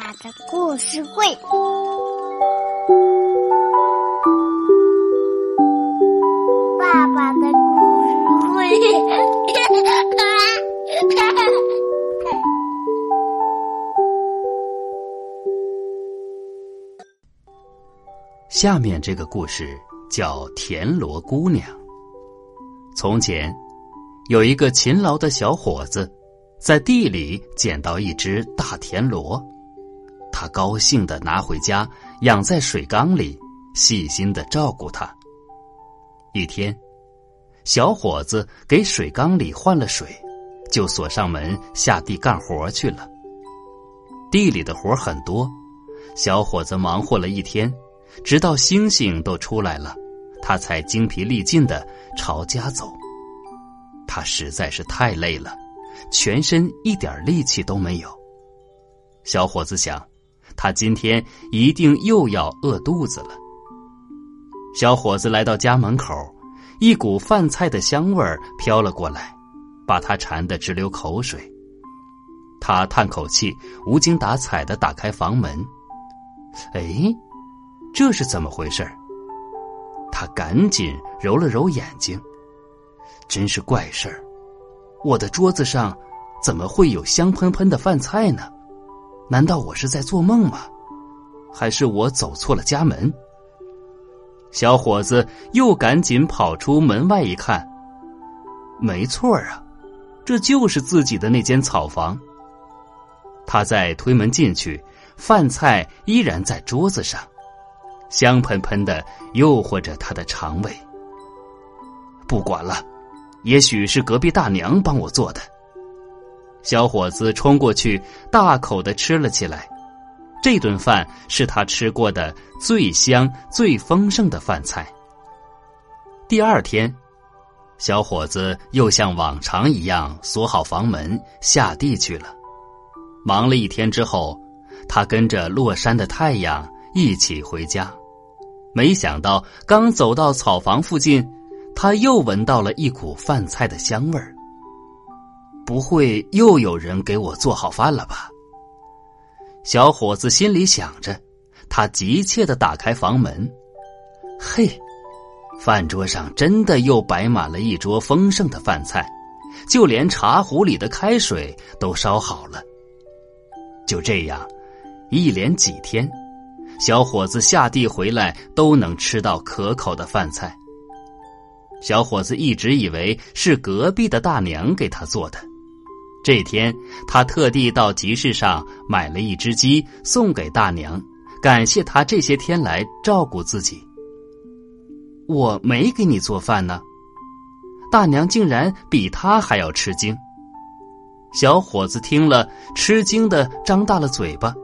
爸的故事会，爸爸的故事会。下面这个故事叫《田螺姑娘》。从前，有一个勤劳的小伙子。在地里捡到一只大田螺，他高兴的拿回家养在水缸里，细心的照顾它。一天，小伙子给水缸里换了水，就锁上门下地干活去了。地里的活很多，小伙子忙活了一天，直到星星都出来了，他才精疲力尽的朝家走。他实在是太累了。全身一点力气都没有。小伙子想，他今天一定又要饿肚子了。小伙子来到家门口，一股饭菜的香味儿飘了过来，把他馋得直流口水。他叹口气，无精打采的打开房门。哎，这是怎么回事？他赶紧揉了揉眼睛，真是怪事儿。我的桌子上怎么会有香喷喷的饭菜呢？难道我是在做梦吗？还是我走错了家门？小伙子又赶紧跑出门外一看，没错啊，这就是自己的那间草房。他再推门进去，饭菜依然在桌子上，香喷喷的，诱惑着他的肠胃。不管了。也许是隔壁大娘帮我做的。小伙子冲过去，大口的吃了起来。这顿饭是他吃过的最香、最丰盛的饭菜。第二天，小伙子又像往常一样锁好房门，下地去了。忙了一天之后，他跟着落山的太阳一起回家。没想到，刚走到草房附近。他又闻到了一股饭菜的香味儿，不会又有人给我做好饭了吧？小伙子心里想着，他急切的打开房门，嘿，饭桌上真的又摆满了一桌丰盛的饭菜，就连茶壶里的开水都烧好了。就这样，一连几天，小伙子下地回来都能吃到可口的饭菜。小伙子一直以为是隔壁的大娘给他做的。这天，他特地到集市上买了一只鸡送给大娘，感谢她这些天来照顾自己。我没给你做饭呢，大娘竟然比他还要吃惊。小伙子听了，吃惊的张大了嘴巴。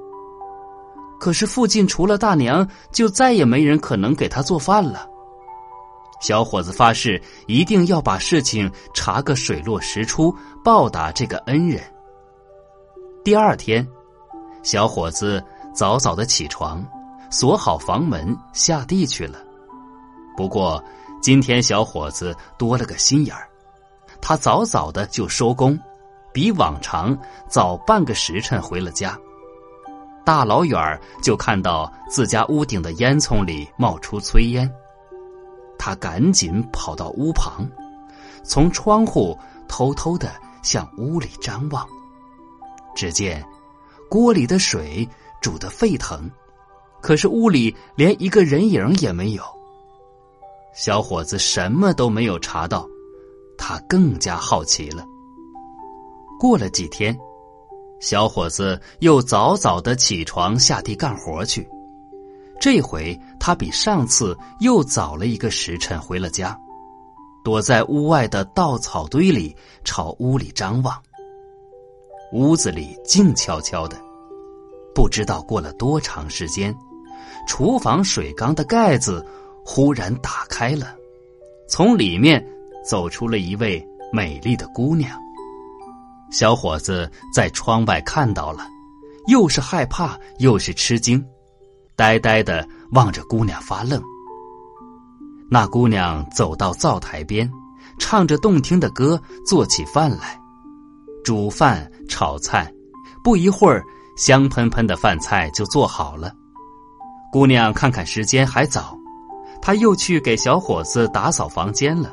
可是附近除了大娘，就再也没人可能给他做饭了。小伙子发誓一定要把事情查个水落石出，报答这个恩人。第二天，小伙子早早的起床，锁好房门，下地去了。不过，今天小伙子多了个心眼儿，他早早的就收工，比往常早半个时辰回了家。大老远就看到自家屋顶的烟囱里冒出炊烟。他赶紧跑到屋旁，从窗户偷偷的向屋里张望。只见锅里的水煮得沸腾，可是屋里连一个人影也没有。小伙子什么都没有查到，他更加好奇了。过了几天，小伙子又早早的起床下地干活去。这回他比上次又早了一个时辰回了家，躲在屋外的稻草堆里朝屋里张望。屋子里静悄悄的，不知道过了多长时间，厨房水缸的盖子忽然打开了，从里面走出了一位美丽的姑娘。小伙子在窗外看到了，又是害怕又是吃惊。呆呆的望着姑娘发愣。那姑娘走到灶台边，唱着动听的歌，做起饭来，煮饭炒菜。不一会儿，香喷喷的饭菜就做好了。姑娘看看时间还早，她又去给小伙子打扫房间了。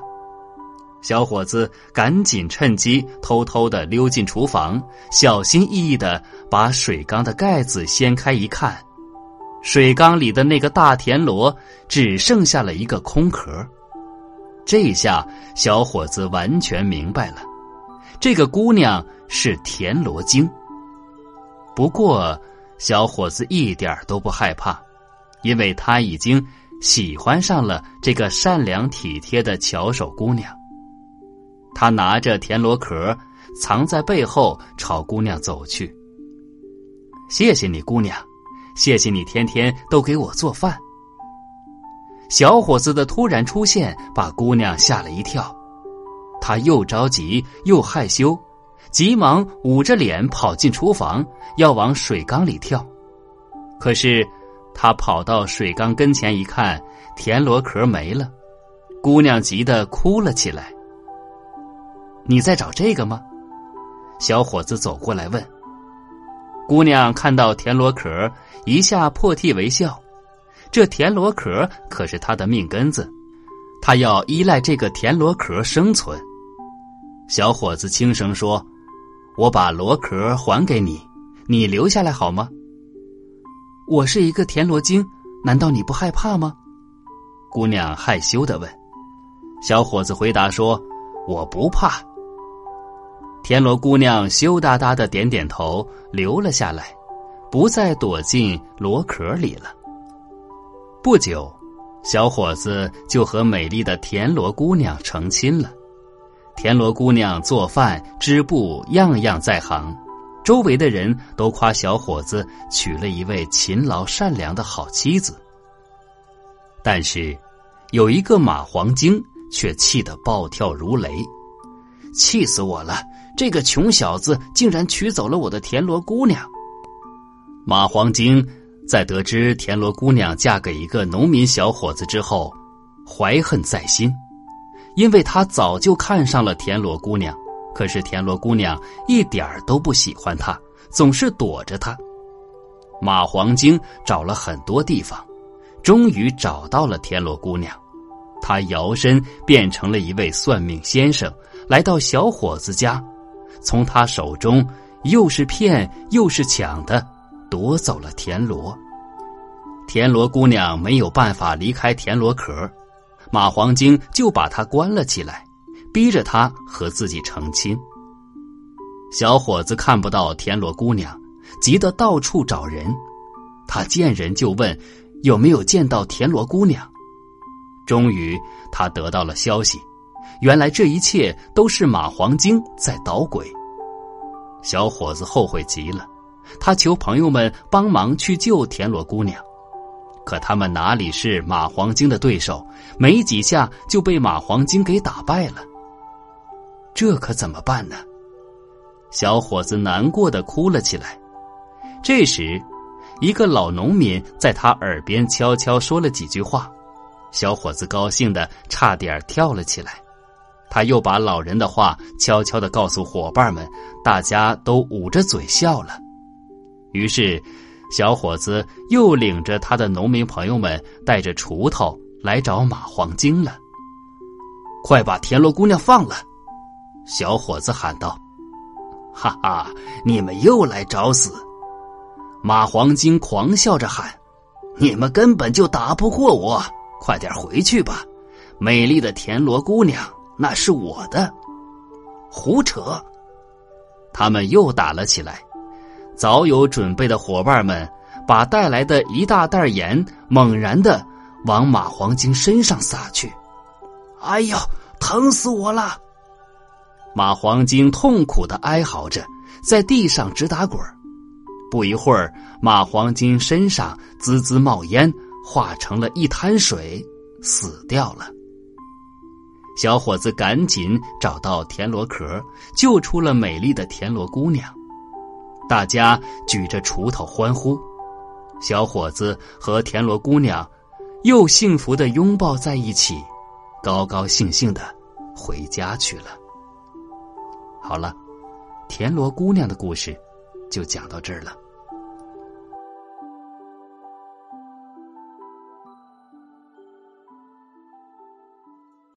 小伙子赶紧趁机偷偷的溜进厨房，小心翼翼的把水缸的盖子掀开一看，水缸里的那个大田螺只剩下了一个空壳。这下小伙子完全明白了，这个姑娘是田螺精。不过，小伙子一点都不害怕，因为他已经喜欢上了这个善良体贴的巧手姑娘。他拿着田螺壳，藏在背后，朝姑娘走去。谢谢你，姑娘，谢谢你天天都给我做饭。小伙子的突然出现把姑娘吓了一跳，她又着急又害羞，急忙捂着脸跑进厨房，要往水缸里跳。可是，他跑到水缸跟前一看，田螺壳没了，姑娘急得哭了起来。你在找这个吗？小伙子走过来问。姑娘看到田螺壳，一下破涕为笑。这田螺壳可是她的命根子，她要依赖这个田螺壳生存。小伙子轻声说：“我把螺壳还给你，你留下来好吗？”我是一个田螺精，难道你不害怕吗？姑娘害羞的问。小伙子回答说：“我不怕。”田螺姑娘羞答答的点点头，留了下来，不再躲进螺壳里了。不久，小伙子就和美丽的田螺姑娘成亲了。田螺姑娘做饭、织布，样样在行，周围的人都夸小伙子娶了一位勤劳善良的好妻子。但是，有一个马黄精却气得暴跳如雷，气死我了！这个穷小子竟然娶走了我的田螺姑娘。马黄精在得知田螺姑娘嫁给一个农民小伙子之后，怀恨在心，因为他早就看上了田螺姑娘，可是田螺姑娘一点儿都不喜欢他，总是躲着他。马黄精找了很多地方，终于找到了田螺姑娘，他摇身变成了一位算命先生，来到小伙子家。从他手中又是骗又是抢的夺走了田螺，田螺姑娘没有办法离开田螺壳，马黄精就把她关了起来，逼着她和自己成亲。小伙子看不到田螺姑娘，急得到处找人，他见人就问有没有见到田螺姑娘。终于，他得到了消息。原来这一切都是马黄精在捣鬼。小伙子后悔极了，他求朋友们帮忙去救田螺姑娘，可他们哪里是马黄精的对手？没几下就被马黄精给打败了。这可怎么办呢？小伙子难过的哭了起来。这时，一个老农民在他耳边悄悄说了几句话，小伙子高兴的差点跳了起来。他又把老人的话悄悄的告诉伙伴们，大家都捂着嘴笑了。于是，小伙子又领着他的农民朋友们，带着锄头来找马黄精了。快把田螺姑娘放了！小伙子喊道：“哈哈，你们又来找死！”马黄精狂笑着喊：“你们根本就打不过我，快点回去吧，美丽的田螺姑娘。”那是我的，胡扯！他们又打了起来。早有准备的伙伴们把带来的一大袋盐猛然的往马黄精身上撒去。哎呦，疼死我了！马黄精痛苦的哀嚎着，在地上直打滚不一会儿，马黄精身上滋滋冒烟，化成了一滩水，死掉了。小伙子赶紧找到田螺壳，救出了美丽的田螺姑娘。大家举着锄头欢呼，小伙子和田螺姑娘又幸福的拥抱在一起，高高兴兴的回家去了。好了，田螺姑娘的故事就讲到这儿了。